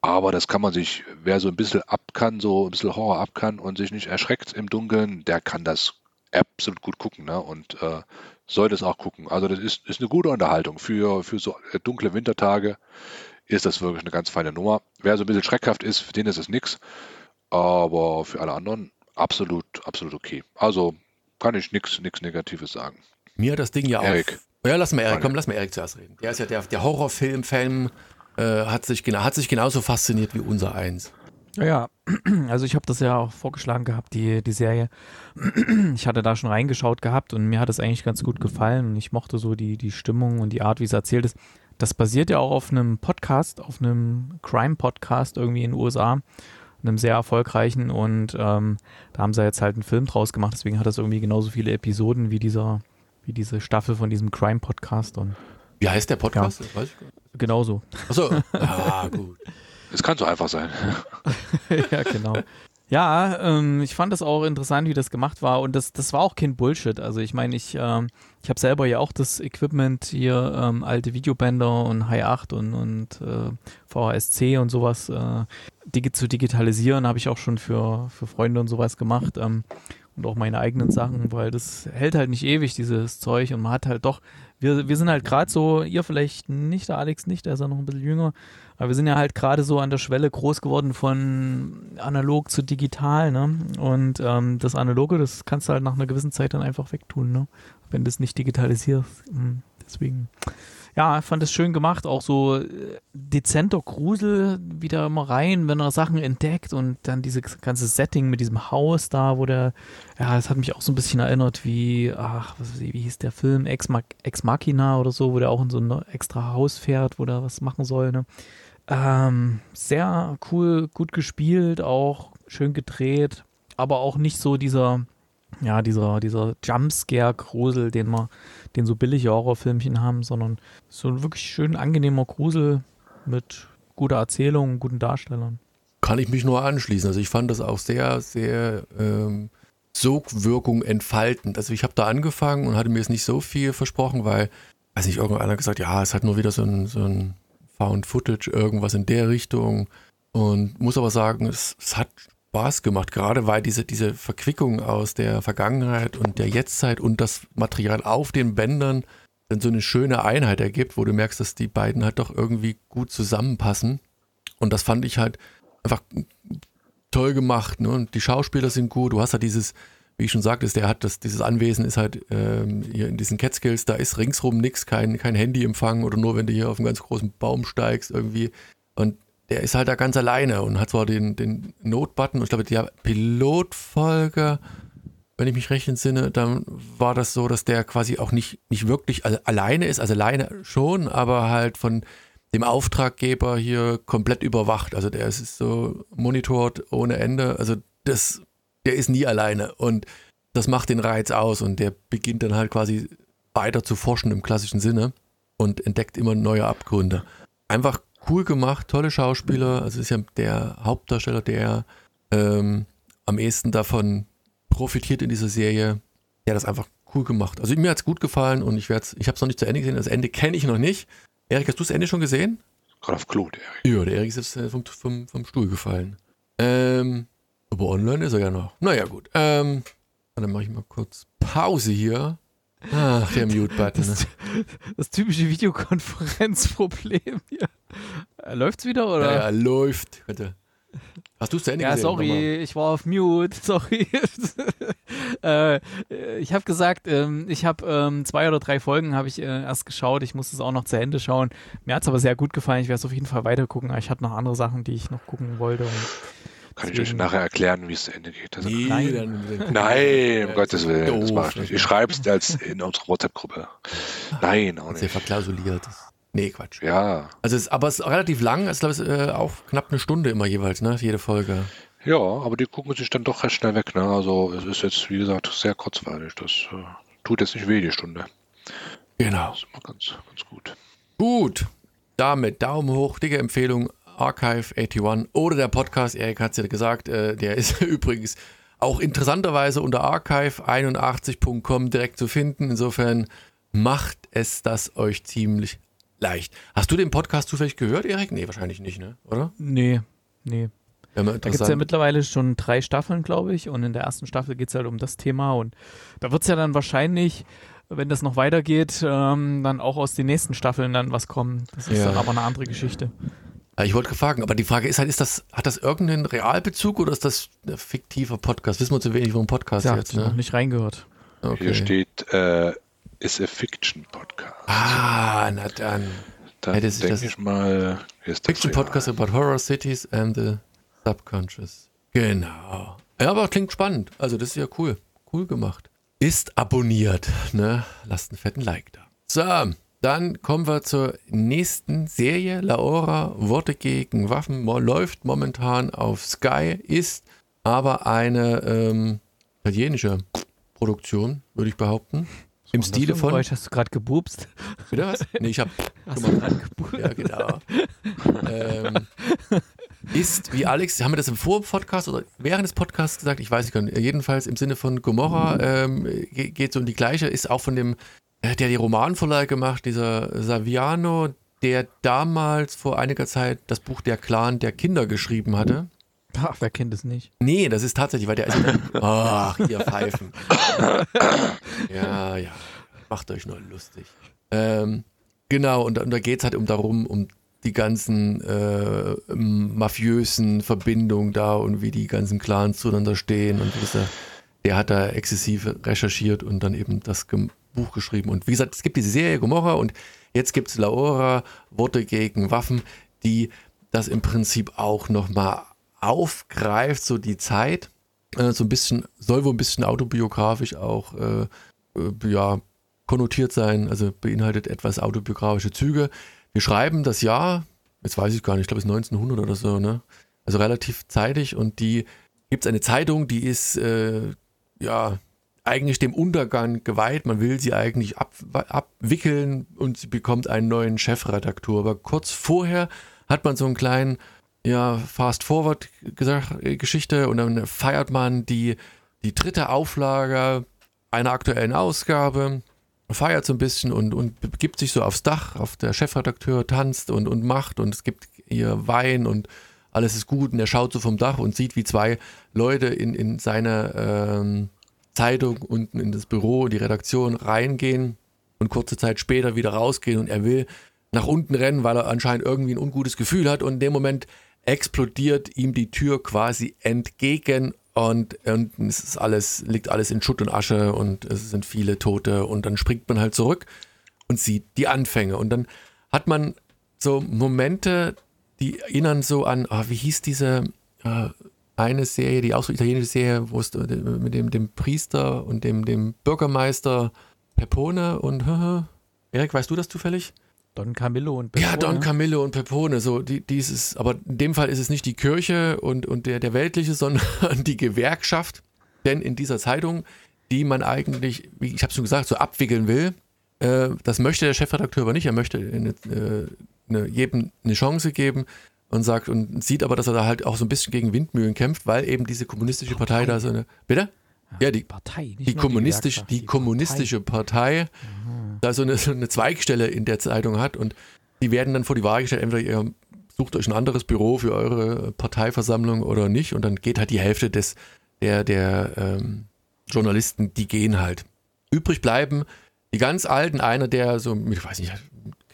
Aber das kann man sich, wer so ein bisschen ab kann, so ein bisschen Horror ab kann und sich nicht erschreckt im Dunkeln, der kann das absolut gut gucken ne? und äh, sollte es auch gucken. Also das ist, ist eine gute Unterhaltung. Für, für so äh, dunkle Wintertage ist das wirklich eine ganz feine Nummer. Wer so ein bisschen schreckhaft ist, für den ist es nichts. Aber für alle anderen absolut, absolut okay. Also kann ich nichts Negatives sagen. Mir hat das Ding ja Erik. auch. Ja, lass mal Erik, komm, lass mal Erik zuerst reden. Der ist ja der, der Horrorfilm-Fan, äh, hat, sich, hat sich genauso fasziniert wie unser eins. Ja, ja. also ich habe das ja auch vorgeschlagen gehabt, die, die Serie. Ich hatte da schon reingeschaut gehabt und mir hat es eigentlich ganz gut gefallen und ich mochte so die, die Stimmung und die Art, wie es erzählt ist. Das basiert ja auch auf einem Podcast, auf einem Crime-Podcast irgendwie in den USA, einem sehr erfolgreichen und ähm, da haben sie jetzt halt einen Film draus gemacht, deswegen hat das irgendwie genauso viele Episoden wie dieser, wie diese Staffel von diesem Crime-Podcast und Wie heißt der Podcast? Ja. Das weiß ich genauso. Achso, ah, gut. Es kann so einfach sein. ja, genau. Ja, ähm, ich fand das auch interessant, wie das gemacht war und das, das war auch kein Bullshit. Also ich meine, ich, ähm, ich habe selber ja auch das Equipment hier, ähm, alte Videobänder und High 8 und, und äh, VHSC und sowas äh, digi zu digitalisieren, habe ich auch schon für, für Freunde und sowas gemacht ähm, und auch meine eigenen Sachen, weil das hält halt nicht ewig, dieses Zeug und man hat halt doch, wir, wir sind halt gerade so, ihr vielleicht nicht, der Alex nicht, der ist ja noch ein bisschen jünger, aber wir sind ja halt gerade so an der Schwelle groß geworden von analog zu digital, ne? Und ähm, das Analoge, das kannst du halt nach einer gewissen Zeit dann einfach wegtun, ne? Wenn du es nicht digitalisierst. Hm, Deswegen, ja, fand es schön gemacht, auch so äh, dezenter Grusel wieder immer rein, wenn er Sachen entdeckt und dann dieses ganze Setting mit diesem Haus da, wo der, ja, das hat mich auch so ein bisschen erinnert wie, ach, was, wie hieß der Film, Ex, Ex Machina oder so, wo der auch in so ein extra Haus fährt, wo der was machen soll, ne? Ähm, sehr cool, gut gespielt, auch schön gedreht, aber auch nicht so dieser, ja, dieser, dieser Jumpscare-Grusel, den wir, den so billige Horrorfilmchen haben, sondern so ein wirklich schön angenehmer Grusel mit guter Erzählung, guten Darstellern. Kann ich mich nur anschließen. Also ich fand das auch sehr, sehr ähm, Sogwirkung entfaltend. Also ich habe da angefangen und hatte mir jetzt nicht so viel versprochen, weil, weiß nicht, irgendeiner gesagt, ja, es hat nur wieder so ein, so ein Found Footage, irgendwas in der Richtung. Und muss aber sagen, es, es hat Spaß gemacht, gerade weil diese, diese Verquickung aus der Vergangenheit und der Jetztzeit und das Material auf den Bändern dann so eine schöne Einheit ergibt, wo du merkst, dass die beiden halt doch irgendwie gut zusammenpassen. Und das fand ich halt einfach toll gemacht. Ne? Und die Schauspieler sind gut. Du hast halt dieses, wie ich schon sagte, der hat das, dieses Anwesen ist halt ähm, hier in diesen Catskills, da ist ringsrum nichts, kein, kein Handyempfang oder nur wenn du hier auf einen ganz großen Baum steigst irgendwie. Und der ist halt da ganz alleine und hat zwar den, den Notbutton und ich glaube, die Pilotfolge, wenn ich mich recht entsinne, dann war das so, dass der quasi auch nicht, nicht wirklich alle- alleine ist, also alleine schon, aber halt von dem Auftraggeber hier komplett überwacht. Also der ist so monitort ohne Ende. Also das, der ist nie alleine und das macht den Reiz aus und der beginnt dann halt quasi weiter zu forschen im klassischen Sinne und entdeckt immer neue Abgründe. Einfach cool gemacht, tolle Schauspieler. Also ist ja der Hauptdarsteller, der ähm, am ehesten davon profitiert in dieser Serie. Der hat das einfach cool gemacht. Also mir hat es gut gefallen und ich werde ich habe es noch nicht zu Ende gesehen. Das Ende kenne ich noch nicht. Erik, hast du das Ende schon gesehen? Gerade auf Klo, der Erik. Ja, der Erik ist jetzt äh, vom, vom, vom Stuhl gefallen. Ähm, aber online ist er ja noch. Naja, gut. Ähm, dann mache ich mal kurz Pause hier. Ach, der Mute-Button. Ne? Das, das typische Videokonferenzproblem hier. Äh, Läuft's wieder oder? Ja, ja, läuft. Bitte. Hast du es zu Ende Ja, gesehen? sorry, Nochmal. ich war auf Mute, sorry. äh, ich habe gesagt, ähm, ich habe ähm, zwei oder drei Folgen habe ich äh, erst geschaut. Ich muss es auch noch zu Ende schauen. Mir hat es aber sehr gut gefallen. Ich werde es auf jeden Fall weiter gucken. Aber ich hatte noch andere Sachen, die ich noch gucken wollte. Und Kann ich euch nachher erklären, wie es zu Ende geht. Also, Nee, Nein. dann, dann Nein, um Ja, Gottes Willen, das mache ich nicht. Ich schreibe es als in unserer WhatsApp-Gruppe. Nein, auch nicht. verklausuliert. Nee, Quatsch. Ja, Also es, aber es ist relativ lang. Es ist, glaube ich, äh, auch knapp eine Stunde immer jeweils, ne? Jede Folge. ja, aber die gucken sich dann doch recht schnell weg. Ne? Also es ist jetzt, wie gesagt, sehr kurzweilig. Das äh, tut jetzt nicht weh, die Stunde. Genau. Das ist immer ganz, ganz gut. Gut. Damit Daumen hoch, dicke Empfehlung. Archive 81 oder der Podcast, Erik hat es ja gesagt, äh, der ist übrigens auch interessanterweise unter archive81.com direkt zu finden. Insofern macht es das euch ziemlich leicht. Hast du den Podcast zufällig gehört, Erik? Nee, wahrscheinlich nicht, ne? Oder? Nee, nee. Ja, Da gibt es ja mittlerweile schon drei Staffeln, glaube ich. Und in der ersten Staffel geht es halt um das Thema. Und da wird es ja dann wahrscheinlich, wenn das noch weitergeht, ähm, dann auch aus den nächsten Staffeln dann was kommen. Das ist Ja. dann aber eine andere Geschichte. Ja, Ich wollte fragen, aber die Frage ist halt, ist das, hat das irgendeinen Realbezug oder ist das ein fiktiver Podcast? Wissen wir zu wenig vom Podcast Ja, jetzt, noch ne? nicht reingehört. Okay. Hier steht, äh, ist a Fiction Podcast. Ah, na dann. Da hätte denke das- ich mal, Fiction real. Podcast about Horror Cities and the Subconscious. Genau. Ja, aber klingt spannend. Also, das ist ja cool. Cool gemacht. Ist abonniert, ne? Lasst einen fetten Like da. So, dann kommen wir zur nächsten Serie. Laora, Worte gegen Waffen, läuft momentan auf Sky, ist aber eine ähm, italienische Produktion, würde ich behaupten. Im Stile von. Geräusch? Hast du gerade gebubst? Wieder was? Nee, ich hab Hast du gerade gebubst? ja, genau. ähm, ist, wie Alex, haben wir das im Vor-Podcast oder während des Podcasts gesagt? Ich weiß nicht, jedenfalls im Sinne von Gomorra ähm, ge- geht so um die gleiche, ist auch von dem, äh, der die Romanverleih gemacht, dieser Saviano, der damals vor einiger Zeit das Buch Der Clan der Kinder geschrieben hatte. Ach, wer kennt es nicht? Nee, das ist tatsächlich, weil der ist. Ach, ihr Pfeifen. ja, ja. Macht euch nur lustig. Ähm, genau, und, und da geht es halt um darum, um die ganzen äh, mafiösen Verbindungen da und wie die ganzen Clans zueinander stehen und wie das da, der hat da exzessiv recherchiert und dann eben das Gem- Buch geschrieben. Und wie gesagt, es gibt diese Serie Gomorra und jetzt gibt es Laora, Worte gegen Waffen, die das im Prinzip auch nochmal aufgreift, so die Zeit. Äh, so ein bisschen, soll wohl ein bisschen autobiografisch auch äh, äh, ja, konnotiert sein, also beinhaltet etwas autobiografische Züge. Wir schreiben das Jahr, jetzt weiß ich gar nicht, ich glaube es ist 1900 oder so, ne? Also relativ zeitig und die gibt es eine Zeitung, die ist äh, ja eigentlich dem Untergang geweiht. Man will sie eigentlich ab, abwickeln und sie bekommt einen neuen Chefredakteur. Aber kurz vorher hat man so einen kleinen ja, Fast-Forward-Geschichte und dann feiert man die, die dritte Auflage einer aktuellen Ausgabe, feiert so ein bisschen und, und begibt sich so aufs Dach, auf der Chefredakteur tanzt und, und macht und es gibt ihr Wein und alles ist gut und er schaut so vom Dach und sieht, wie zwei Leute in, in seine ähm, Zeitung unten in das Büro, die Redaktion reingehen und kurze Zeit später wieder rausgehen und er will nach unten rennen, weil er anscheinend irgendwie ein ungutes Gefühl hat und in dem Moment explodiert ihm die Tür quasi entgegen und, und es ist alles, liegt alles in Schutt und Asche und es sind viele Tote und dann springt man halt zurück und sieht die Anfänge. Und dann hat man so Momente, die erinnern so an, ah, wie hieß diese äh, eine Serie, die auch so italienische Serie, wo es äh, mit dem, dem Priester und dem, dem Bürgermeister Pepone und Erik, weißt du das zufällig? Don Camillo und Ja, Pepone. Don Camillo und Pepone, so die, dieses, aber in dem Fall ist es nicht die Kirche und, und der, der weltliche, sondern die Gewerkschaft. Denn in dieser Zeitung, die man eigentlich, wie ich habe schon gesagt, so abwickeln will, äh, das möchte der Chefredakteur aber nicht. Er möchte eine, äh, eine, jedem eine Chance geben und sagt und sieht aber, dass er da halt auch so ein bisschen gegen Windmühlen kämpft, weil eben diese kommunistische Partei da so eine. Bitte? Ja, die, Partei, nicht die, kommunistisch, Gewerkschaft, die kommunistische Partei, da so eine, so eine Zweigstelle in der Zeitung hat und die werden dann vor die Wahl gestellt, entweder ihr sucht euch ein anderes Büro für eure Parteiversammlung oder nicht und dann geht halt die Hälfte des, der, der ähm, Journalisten, die gehen halt. Übrig bleiben die ganz Alten, einer, der so, ich weiß nicht,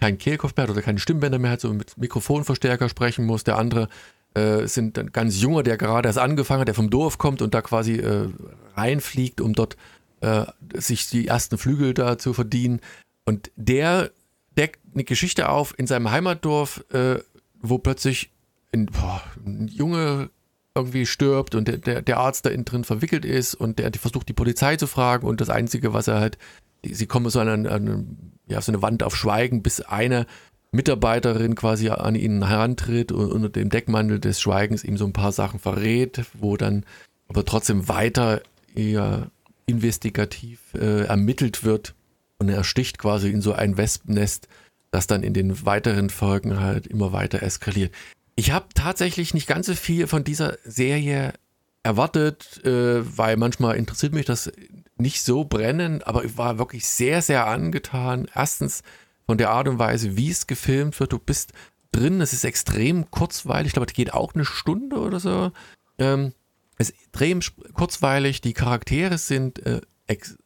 keinen Kehlkopf mehr hat oder keine Stimmbänder mehr hat, so mit Mikrofonverstärker sprechen muss, der andere äh, sind ein ganz junger, der gerade erst angefangen hat, der vom Dorf kommt und da quasi äh, reinfliegt, um dort äh, sich die ersten Flügel da zu verdienen. Und der deckt eine Geschichte auf in seinem Heimatdorf, äh, wo plötzlich ein, boah, ein Junge irgendwie stirbt und der, der, der Arzt da innen drin verwickelt ist und der versucht, die Polizei zu fragen und das Einzige, was er halt, sie kommen so an, eine, an ja, so eine Wand auf Schweigen, bis eine Mitarbeiterin quasi an ihn herantritt und unter dem Deckmantel des Schweigens ihm so ein paar Sachen verrät, wo dann aber trotzdem weiter eher investigativ äh, ermittelt wird und er sticht quasi in so ein Wespennest, das dann in den weiteren Folgen halt immer weiter eskaliert. Ich habe tatsächlich nicht ganz so viel von dieser Serie erwartet, äh, weil manchmal interessiert mich das nicht so brennend, aber ich war wirklich sehr, sehr angetan. Erstens von der Art und Weise, wie es gefilmt wird. Du bist drin, es ist extrem kurzweilig, ich glaube, es geht auch eine Stunde oder so. Ähm, es ist extrem kurzweilig, die Charaktere sind äh,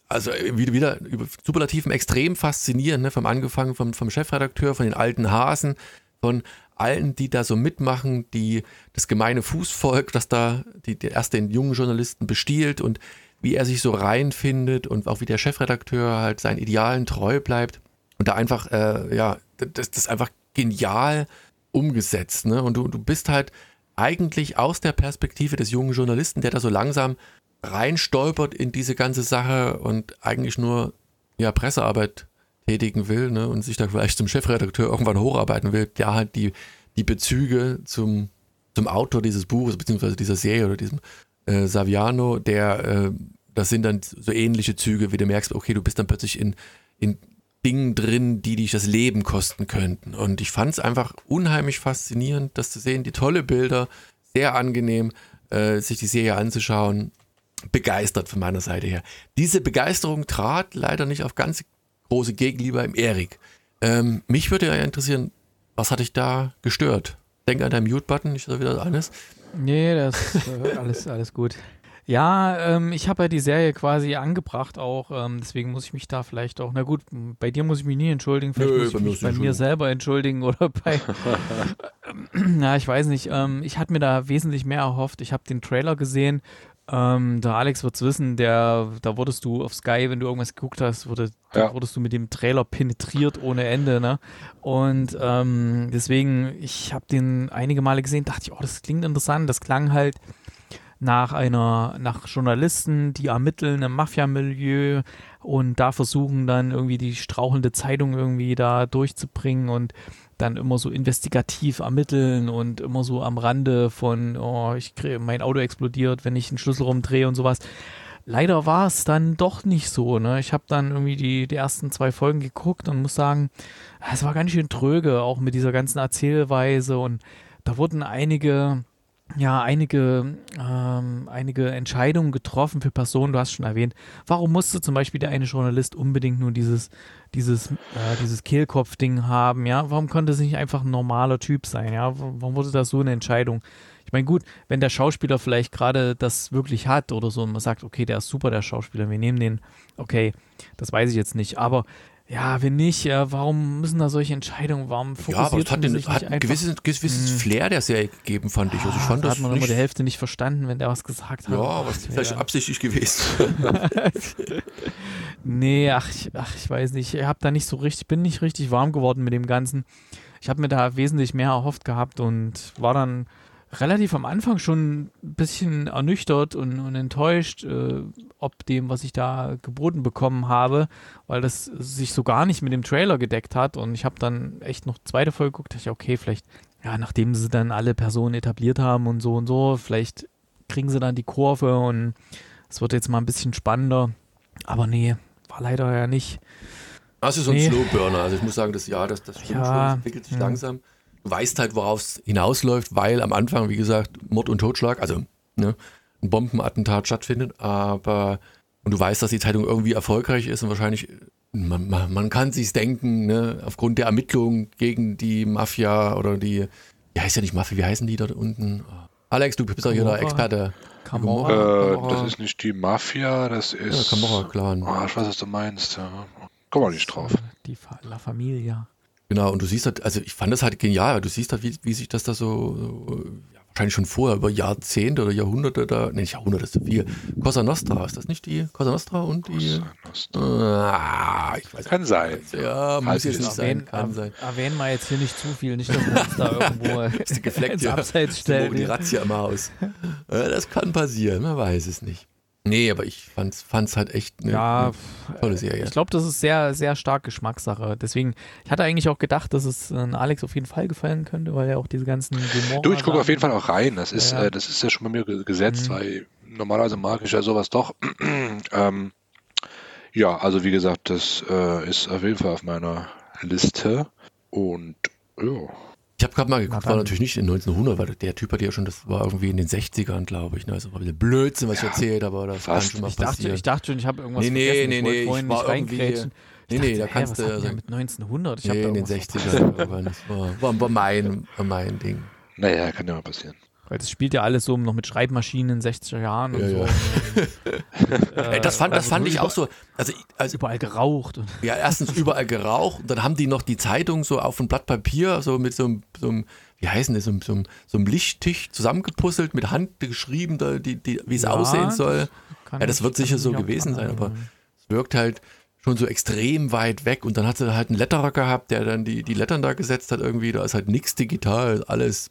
also wieder, wieder über Superlativen extrem faszinierend, ne? vom angefangen vom, vom Chefredakteur, von den alten Hasen, von allen, die da so mitmachen, die das gemeine Fußvolk, das da die, die erst den jungen Journalisten bestiehlt und wie er sich so reinfindet und auch wie der Chefredakteur halt seinen Idealen treu bleibt und da einfach, äh, ja, das, das ist einfach genial umgesetzt, ne? Und du, du bist halt eigentlich aus der Perspektive des jungen Journalisten, der da so langsam reinstolpert in diese ganze Sache und eigentlich nur ja, Pressearbeit tätigen will ne, und sich da vielleicht zum Chefredakteur irgendwann hocharbeiten will, der halt die, die Bezüge zum, zum Autor dieses Buches, beziehungsweise dieser Serie oder diesem äh, Saviano, der, äh, das sind dann so ähnliche Züge, wie du merkst, okay, du bist dann plötzlich in, in Dingen drin, die dich das Leben kosten könnten. Und ich fand es einfach unheimlich faszinierend, das zu sehen, die tolle Bilder, sehr angenehm, äh, sich die Serie anzuschauen begeistert von meiner Seite her. Diese Begeisterung trat leider nicht auf ganz große Gegenliebe im Erik. Ähm, mich würde ja interessieren, was hat dich da gestört? Denk an deinen Mute-Button, ich da wieder alles. Nee, das äh, alles, alles gut. Ja, ähm, ich habe ja die Serie quasi angebracht auch, ähm, deswegen muss ich mich da vielleicht auch, na gut, bei dir muss ich mich nie entschuldigen, vielleicht Nö, muss ich mich bei mir selber entschuldigen oder bei, na, ich weiß nicht, ähm, ich hatte mir da wesentlich mehr erhofft. Ich habe den Trailer gesehen ähm, der Alex wird es wissen, der, da wurdest du auf Sky, wenn du irgendwas geguckt hast, wurde, ja. wurdest du mit dem Trailer penetriert ohne Ende, ne? Und ähm, deswegen, ich habe den einige Male gesehen, dachte ich, oh, das klingt interessant. Das klang halt nach einer, nach Journalisten, die ermitteln im Mafia-Milieu und da versuchen dann irgendwie die strauchelnde Zeitung irgendwie da durchzubringen und dann immer so investigativ ermitteln und immer so am Rande von, oh, ich kriege, mein Auto explodiert, wenn ich einen Schlüssel rumdrehe und sowas. Leider war es dann doch nicht so. Ne? Ich habe dann irgendwie die, die ersten zwei Folgen geguckt und muss sagen, es war ganz schön tröge, auch mit dieser ganzen Erzählweise und da wurden einige ja einige, ähm, einige Entscheidungen getroffen für Personen, du hast schon erwähnt. Warum musste zum Beispiel der eine Journalist unbedingt nur dieses, dieses, äh, dieses Kehlkopf-Ding haben, ja? Warum konnte es nicht einfach ein normaler Typ sein, ja? Warum wurde das so eine Entscheidung? Ich meine, gut, wenn der Schauspieler vielleicht gerade das wirklich hat oder so und man sagt, okay, der ist super, der Schauspieler, wir nehmen den, okay, das weiß ich jetzt nicht, aber ja, wenn nicht, ja, warum müssen da solche Entscheidungen, warum fokussiert Ja, aber es hat, den, hat ein gewisses, gewisses hm. Flair der Serie gegeben, fand ich. Also ich fand da das hat man nicht, immer die Hälfte nicht verstanden, wenn der was gesagt hat. Ja, aber es ist vielleicht ja. absichtlich gewesen. nee, ach ich, ach, ich weiß nicht. Ich hab da nicht so richtig, bin nicht richtig warm geworden mit dem Ganzen. Ich habe mir da wesentlich mehr erhofft gehabt und war dann relativ am Anfang schon ein bisschen ernüchtert und, und enttäuscht, äh, ob dem, was ich da geboten bekommen habe, weil das sich so gar nicht mit dem Trailer gedeckt hat. Und ich habe dann echt noch zweite Folge geguckt, dachte ich, okay, vielleicht, ja, nachdem sie dann alle Personen etabliert haben und so und so, vielleicht kriegen sie dann die Kurve und es wird jetzt mal ein bisschen spannender. Aber nee, war leider ja nicht. Das ist so ein nee. Slowburner. Also ich muss sagen, das ja, das, das stimmt ja, schon, entwickelt sich ja. langsam weißt halt, worauf es hinausläuft, weil am Anfang, wie gesagt, Mord und Totschlag, also ne, ein Bombenattentat stattfindet, aber und du weißt, dass die Zeitung irgendwie erfolgreich ist und wahrscheinlich, man, man, man kann sich's denken, ne, aufgrund der Ermittlungen gegen die Mafia oder die, wie heißt ja nicht Mafia, wie heißen die dort unten? Alex, du bist doch hier der Experte. Camorra, äh, das ist nicht die Mafia, das ist. Ja, Camorra-Clan. Oh, ich weiß, was du meinst. Ja. Komm mal nicht drauf. Die La Familia. Genau, und du siehst halt, also ich fand das halt genial, du siehst halt, wie, wie sich das da so, ja, wahrscheinlich schon vorher, über Jahrzehnte oder Jahrhunderte da, nee, nicht Jahrhunderte, ist so viel. Cosa Nostra, ist das nicht die Cosa Nostra und die? Ah, ich weiß kann sein. Ja, muss halt jetzt nicht sein, erwähnen, kann sein. Erwähnen wir jetzt hier nicht zu viel, nicht, dass wir uns da irgendwo ist die gefleckt, ins Abseits stellen. Die Razzia im Haus. Das kann passieren, man weiß es nicht. Nee, aber ich fand's, fand's halt echt eine, ja, eine tolle Serie. Ich glaube, das ist sehr, sehr stark Geschmackssache. Deswegen, ich hatte eigentlich auch gedacht, dass es äh, Alex auf jeden Fall gefallen könnte, weil er auch diese ganzen Gomorra Du, ich gucke auf jeden Fall auch rein. Das ist, ja. äh, das ist ja schon bei mir gesetzt, mhm. weil normalerweise mag ich ja sowas doch. ähm, ja, also wie gesagt, das äh, ist auf jeden Fall auf meiner Liste. Und ja. Ich habe gerade mal geguckt, war natürlich nicht in 1900, weil der Typ hat ja schon, das war irgendwie in den 60ern, glaube ich. Ne? Also war ein bisschen Blödsinn, was ja, ich erzählt habe, aber das fast. kann schon mal ich passieren. Dachte, ich dachte schon, ich habe irgendwas nee, nee, vergessen. Nee, nee, ich wollte vorhin nicht reinkrätschen. Nee, nee, da kannst du ja sagen- mit 1900. Ich Nee, da in den irgendwas- 60ern. irgendwann. Das war, war, war, mein, war mein Ding. Naja, kann ja mal passieren. Weil das spielt ja alles so noch mit Schreibmaschinen in den 60er Jahren und Ja, so. ja. Und, äh, das fand, das also fand ich auch so. Also, also Überall geraucht. Und, ja, erstens überall geraucht, und dann haben die noch die Zeitung so auf ein Blatt Papier, so mit so einem, so einem wie heißen das, so, einem- so, so einem Lichttisch zusammengepuzzelt, mit Hand geschrieben, da, die, die, wie es Ja, aussehen soll. kann Ja, das wird sicher ich so gewesen sein, aber es wirkt halt schon so extrem weit weg. Und dann hat sie halt einen Letterer gehabt, der dann die, die Lettern da gesetzt hat irgendwie. Da ist halt nichts digital, alles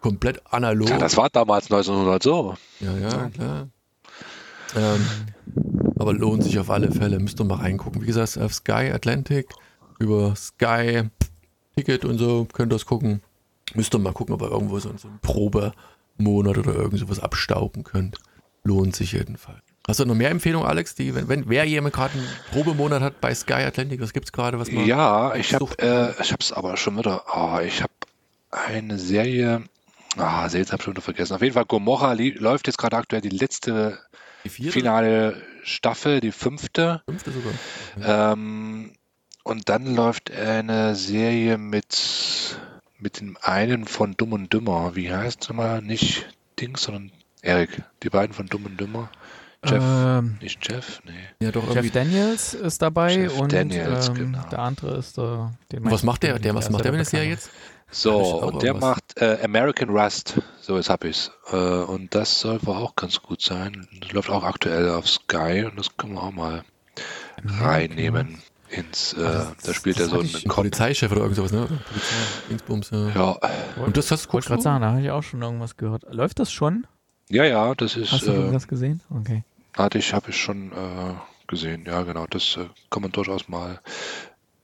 komplett analog. Ja, das war damals 1900 so. Ja, ja, klar. Ähm, aber lohnt sich auf alle Fälle. Müsst ihr mal reingucken. Wie gesagt, auf Sky Atlantic, über Sky Ticket und so, könnt ihr das gucken. Müsst ihr mal gucken, ob ihr irgendwo so, so einen Probemonat oder irgend sowas abstauben könnt. Lohnt sich jedenfalls. Hast du noch mehr Empfehlungen, Alex? Die, wenn, wenn wer jemand gerade einen Probemonat hat bei Sky Atlantic, was gibt's gerade, was man. Ja, ich habe äh, ich hab's aber schon wieder. Oh, ich habe eine Serie. Ah, Serie habe ich schon wieder vergessen. Auf jeden Fall Gomorra läuft jetzt gerade aktuell die letzte die finale Staffel, die fünfte. Fünfte sogar. Ähm, und dann läuft eine Serie mit mit dem einen von Dumm und Dümmer. Wie heißt es mal? Nicht Dings, sondern Erik. Die beiden von Dumm und Dümmer. Jeff, Ähm, nicht Jeff, nee. Ja, doch Jeff irgendwie. Daniels ist dabei Jeff und Daniels, ähm, genau. der andere ist der. Den Was macht der? Der was macht der ja mit der Serie Bekannte. jetzt? So, und der irgendwas. macht äh, American Rust. So, jetzt hab ich's. Äh, und das soll wohl auch ganz gut sein. Das läuft auch aktuell auf Sky und das können wir auch mal reinnehmen ins, äh, Ah, das- da spielt er so einen ein Cop. Polizeichef oder irgend sowas, ne? Dingsbums, ja. Ja, Und das hast du Wollte gerade sagen, da habe ich auch schon irgendwas gehört. Läuft das schon? ja, ja, das ist, Hast du äh, das gesehen? Okay. hatte ich, habe ich schon äh, gesehen. Ja, genau, das äh, kann man durchaus mal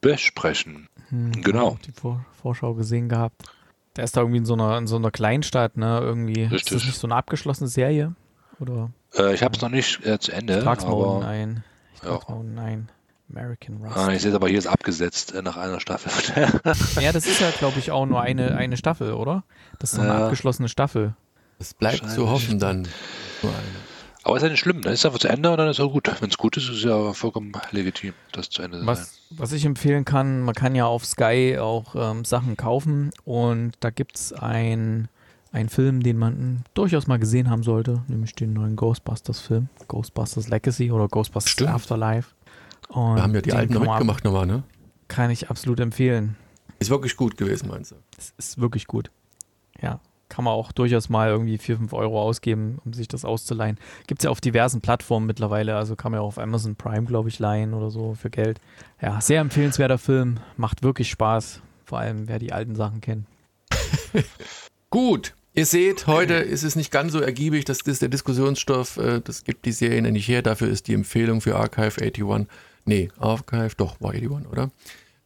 besprechen. Hm, Genau. Die Vor Vorschau gesehen gehabt. Der ist da irgendwie in so einer, in so einer Kleinstadt, ne? Irgendwie. Ist Richtig. das nicht so eine abgeschlossene Serie? Oder? Äh, ich habe es noch nicht äh, zu Ende, Ich trag's mal unten aber ein. Ich ja. trag's mal unten ein. American Rust. ah, ich sehe es aber hier ist abgesetzt äh, nach einer Staffel. Ja, das ist ja, glaube ich, auch nur eine, eine Staffel, oder? Das ist so eine Ja. abgeschlossene Staffel. Es bleibt zu hoffen dann. So eine. Aber ist ja nicht schlimm, dann ist einfach zu Ende und dann ist auch gut. Wenn es gut ist, ist es ja vollkommen legitim, das zu Ende zu sein. Was, was ich empfehlen kann, man kann ja auf Sky auch ähm, Sachen kaufen und da gibt es ein, einen Film, den man durchaus mal gesehen haben sollte, nämlich den neuen Ghostbusters-Film, Ghostbusters Legacy oder Ghostbusters Stimmt. Afterlife. Und Wir haben ja die alten noch mitgemacht nochmal, ne? Kann ich absolut empfehlen. Ist wirklich gut gewesen, meinst du? Es ist wirklich gut. Ja, kann man auch durchaus mal irgendwie 4, 5 Euro ausgeben, um sich das auszuleihen. Gibt es ja auf diversen Plattformen mittlerweile, also kann man ja auch auf Amazon Prime, glaube ich, leihen oder so für Geld. Ja, sehr empfehlenswerter Film, macht wirklich Spaß, vor allem wer die alten Sachen kennt. Gut. Ihr seht, heute ist es nicht ganz so ergiebig, das ist der Diskussionsstoff, äh, das gibt die Serie nicht her, dafür ist die Empfehlung für Archive 81, nee, Archive, doch, war 81, oder?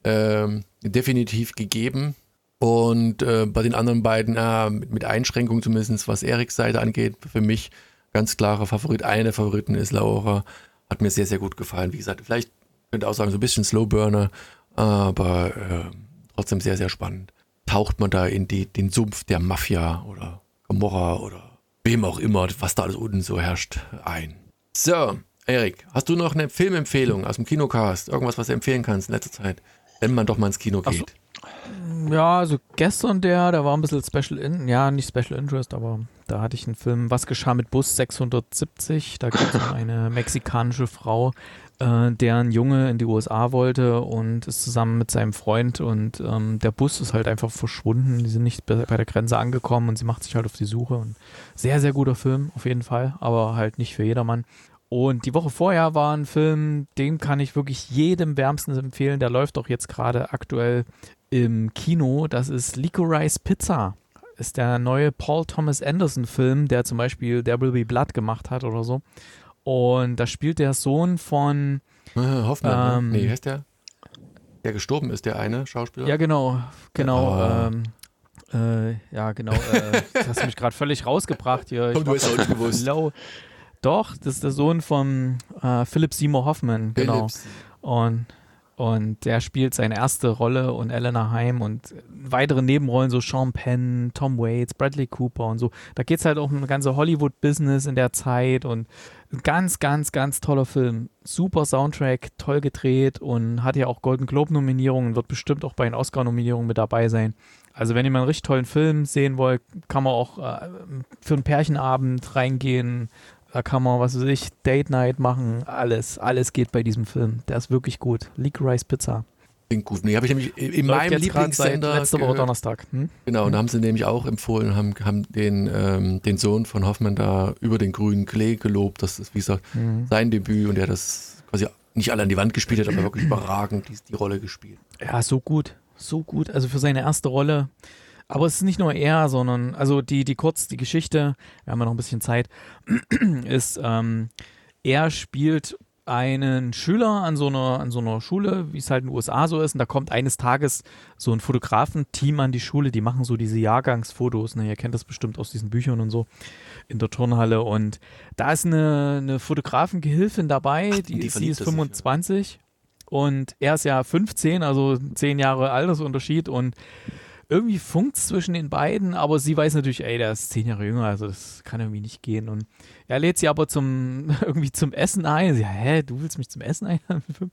Ähm, definitiv gegeben. Und äh, bei den anderen beiden, äh, mit, Einschränkungen zumindest, was Eriks Seite angeht, für mich ganz klarer Favorit. Eine der Favoriten ist Laura. Hat mir sehr, sehr gut gefallen. Wie gesagt, vielleicht könnte auch sagen, so ein bisschen Slowburner, aber äh, trotzdem sehr, sehr spannend. Taucht man da in die, den Sumpf der Mafia oder Gomorra oder wem auch immer, was da alles unten so herrscht, ein. So, Erik, hast du noch eine Filmempfehlung aus dem Kinocast? Irgendwas, was du empfehlen kannst in letzter Zeit? Wenn man doch mal ins Kino geht. Ja, also gestern der, der war ein bisschen Special In, ja, nicht Special Interest, aber da hatte ich einen Film, Was geschah mit Bus 670? Da geht es um eine mexikanische Frau, äh, deren Junge in die USA wollte und ist zusammen mit seinem Freund und ähm, der Bus ist halt einfach verschwunden. Die sind nicht bei, bei der Grenze angekommen und sie macht sich halt auf die Suche. Und sehr, sehr guter Film, auf jeden Fall, aber halt nicht für jedermann. Und die Woche vorher war ein Film, den kann ich wirklich jedem wärmstens empfehlen. Der läuft doch jetzt gerade aktuell im Kino. Das ist Licorice Pizza. Ist der neue Paul Thomas Anderson Film, der zum Beispiel There Will Be Blood gemacht hat oder so. Und da spielt der Sohn von, Äh, Hoffmann, Ähm, ne? Nee, heißt der? Der gestorben ist, der eine Schauspieler? ja genau, genau, Ah. ähm, äh, ja genau, äh, das hast mich gerade völlig rausgebracht hier. Ich Komm, du hast auch nicht gewusst. Low. Doch, das ist der Sohn von äh, Philip Seymour Hoffman, genau. Und, Und der spielt seine erste Rolle und Eleanor Heim und weitere Nebenrollen, so Sean Penn, Tom Waits, Bradley Cooper und so. Da geht es halt um ein ganze Hollywood-Business in der Zeit und ein ganz, ganz, ganz toller Film. Super Soundtrack, toll gedreht und hat ja auch Golden Globe-Nominierungen, wird bestimmt auch bei den Oscar-Nominierungen mit dabei sein. Also wenn ihr mal einen richtig tollen Film sehen wollt, kann man auch äh, für einen Pärchenabend reingehen, da kann man, was weiß ich, Date Night machen. Alles, alles geht bei diesem Film. Der ist wirklich gut. Leek Rice Pizza. Klingt gut. Nee, habe ich nämlich in Läuft meinem Lieblingssender. Letzte Woche. Donnerstag. Hm? Genau, und da haben sie nämlich auch empfohlen, haben, haben den, ähm, den Sohn von Hoffmann da über den grünen Klee gelobt. Das ist, wie gesagt, Mhm. sein Debüt und er hat das quasi nicht alle an die Wand gespielt hat, aber wirklich überragend die, die Rolle gespielt. Ja, so gut. So gut. Also für seine erste Rolle. Aber es ist nicht nur er, sondern, also die, die kurz, die Geschichte, wir haben ja noch ein bisschen Zeit, ist, ähm, er spielt einen Schüler an so einer, an so einer Schule, wie es halt in den USA so ist, und da kommt eines Tages so ein Fotografenteam an die Schule, die machen so diese Jahrgangsfotos, ne, ihr kennt das bestimmt aus diesen Büchern und so, in der Turnhalle und da ist eine, eine Fotografengehilfin dabei, die, die sie ist er sich, ja. 25 und er ist ja 15, also 10 Jahre Altersunterschied und irgendwie funkt zwischen den beiden, aber sie weiß natürlich, ey, der ist 10 Jahre jünger, also das kann irgendwie nicht gehen. Und er lädt sie aber zum irgendwie zum Essen ein. Sie, hä, du willst mich zum Essen einladen?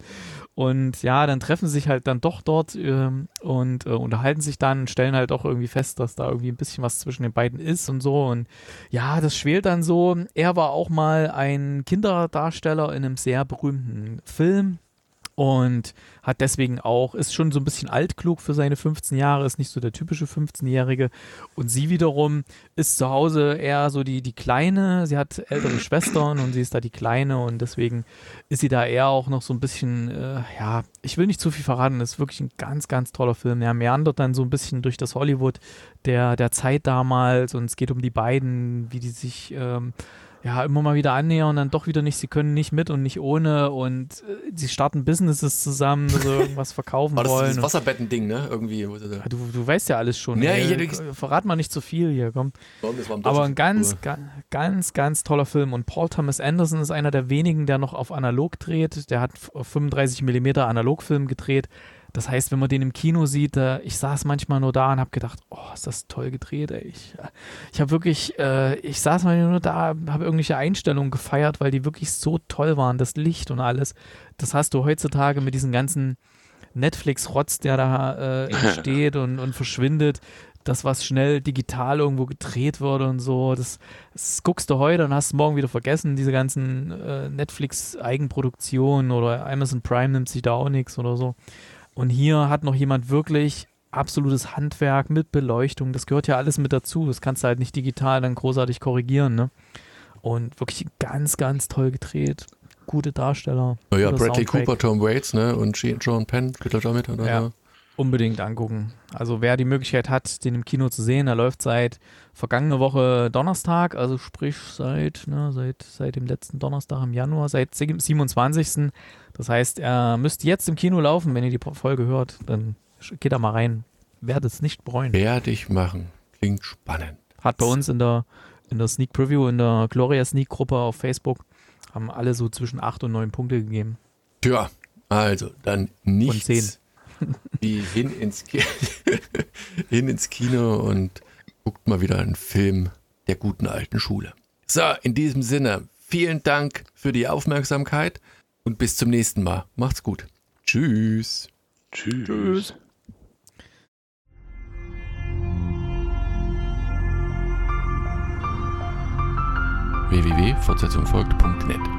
Und ja, dann treffen sie sich halt dann doch dort ähm, und äh, unterhalten sich dann, stellen halt auch irgendwie fest, dass da irgendwie ein bisschen was zwischen den beiden ist und so. Und ja, das schwelt dann so. Er war auch mal ein Kinderdarsteller in einem sehr berühmten Film und hat deswegen auch, ist schon so ein bisschen altklug für seine 15 Jahre, ist nicht so der typische 15-Jährige. Und sie wiederum ist zu Hause eher so die, die Kleine. Sie hat ältere Schwestern und sie ist da die Kleine und deswegen ist sie da eher auch noch so ein bisschen, äh, ja, ich will nicht zu viel verraten, das ist wirklich ein ganz, ganz toller Film. Er meandert dann so ein bisschen durch das Hollywood der, der Zeit damals und es geht um die beiden, wie die sich ähm, ja, immer mal wieder annähern und dann doch wieder nicht, sie können nicht mit und nicht ohne und äh, sie starten Businesses zusammen, also irgendwas verkaufen das wollen. und, Wasserbetten-Ding, ne? Irgendwie. Ja, du, du weißt ja alles schon. Ja, ey. Verrat mal nicht zu viel hier, komm. Das Aber ein ganz, ga, ganz, ganz toller Film. Und Paul Thomas Anderson ist einer der wenigen, der noch auf analog dreht. Der hat auf 35 mm Analogfilm gedreht. Das heißt, wenn man den im Kino sieht, äh, ich saß manchmal nur da und habe gedacht, oh, ist das toll gedreht, ey. Ich, ich habe wirklich, äh, ich saß mal nur da, habe irgendwelche Einstellungen gefeiert, weil die wirklich so toll waren, das Licht und alles. Das hast du heutzutage mit diesen ganzen Netflix-Rotz, der da äh, entsteht und, und verschwindet. Das, was schnell digital irgendwo gedreht wurde und so, das, das guckst du heute und hast morgen wieder vergessen. Diese ganzen äh, Netflix-Eigenproduktionen oder Amazon Prime nimmt sich da auch nichts oder so. Und hier hat noch jemand wirklich absolutes Handwerk mit Beleuchtung. Das gehört ja alles mit dazu. Das kannst du halt nicht digital dann großartig korrigieren. Ne? Und wirklich ganz, ganz toll gedreht. Gute Darsteller. Naja, guter Bradley Soundtrack. Cooper, Tom Waits, ne? Und John Penn spielt da mit, oder? Ja. Unbedingt angucken. Also wer die Möglichkeit hat, den im Kino zu sehen, er läuft seit vergangene Woche Donnerstag, also sprich seit, ne, seit, seit dem letzten Donnerstag im Januar, seit 27. Das heißt, er müsste jetzt im Kino laufen, wenn ihr die Folge hört, dann geht da mal rein. Werdet es nicht bereuen. Werde ich machen. Klingt spannend. Hat bei uns in der, in der Sneak Preview, in der Gloria Sneak Gruppe auf Facebook, haben alle so zwischen 8 und 9 Punkte gegeben. Tja, also dann nichts wie hin ins, Ki hin ins Kino und guckt mal wieder einen Film der guten alten Schule. So, in diesem Sinne, vielen Dank für die Aufmerksamkeit und bis zum nächsten Mal. Macht's gut. Tschüss. Tschüss. Tschüss. www.fortsetzung folgt.net